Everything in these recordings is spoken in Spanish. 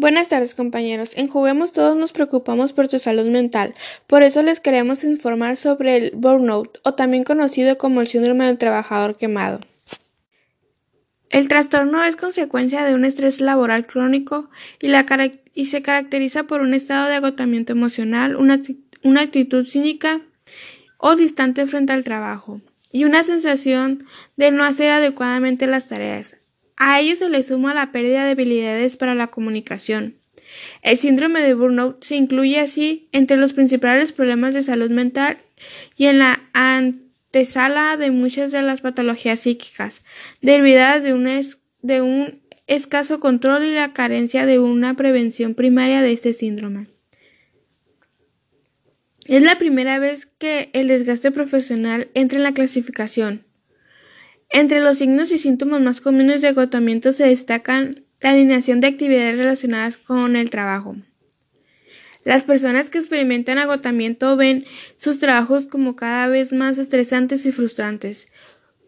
Buenas tardes compañeros. En Juguemos todos nos preocupamos por tu salud mental. Por eso les queremos informar sobre el burnout o también conocido como el síndrome del trabajador quemado. El trastorno es consecuencia de un estrés laboral crónico y, se caracteriza por un estado de agotamiento emocional, una actitud cínica o distante frente al trabajo y una sensación de no hacer adecuadamente las tareas. A ello se le suma la pérdida de habilidades para la comunicación. El síndrome de burnout se incluye así entre los principales problemas de salud mental y en la antesala de muchas de las patologías psíquicas, derivadas de un, de un escaso control y la carencia de una prevención primaria de este síndrome. Es la primera vez que el desgaste profesional entra en la clasificación. Entre los signos y síntomas más comunes de agotamiento se destacan la alineación de actividades relacionadas con el trabajo. Las personas que experimentan agotamiento ven sus trabajos como cada vez más estresantes y frustrantes.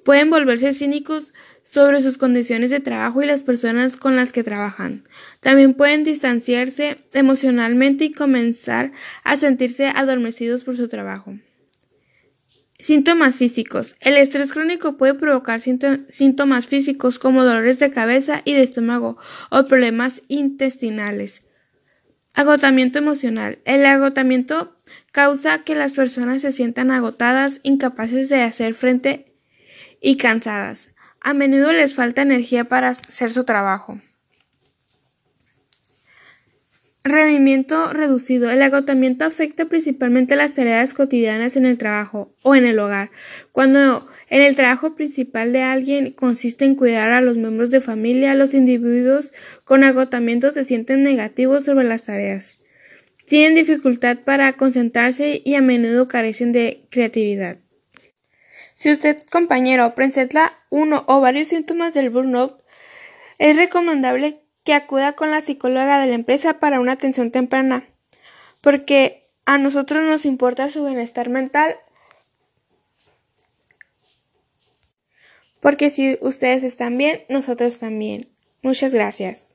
Pueden volverse cínicos sobre sus condiciones de trabajo y las personas con las que trabajan. También pueden distanciarse emocionalmente y comenzar a sentirse adormecidos por su trabajo. Síntomas físicos. El estrés crónico puede provocar síntomas físicos como dolores de cabeza y de estómago o problemas intestinales. Agotamiento emocional. El agotamiento causa que las personas se sientan agotadas, incapaces de hacer frente y cansadas. A menudo les falta energía para hacer su trabajo. Rendimiento reducido. El agotamiento afecta principalmente las tareas cotidianas en el trabajo o en el hogar. Cuando en el trabajo principal de alguien consiste en cuidar a los miembros de familia, los individuos con agotamiento se sienten negativos sobre las tareas. Tienen dificultad para concentrarse y a menudo carecen de creatividad. Si usted, compañero, presenta uno o varios síntomas del burnout, es recomendable acuda con la psicóloga de la empresa para una atención temprana, porque a nosotros nos importa su bienestar mental, porque si ustedes están bien, nosotros también. Muchas gracias.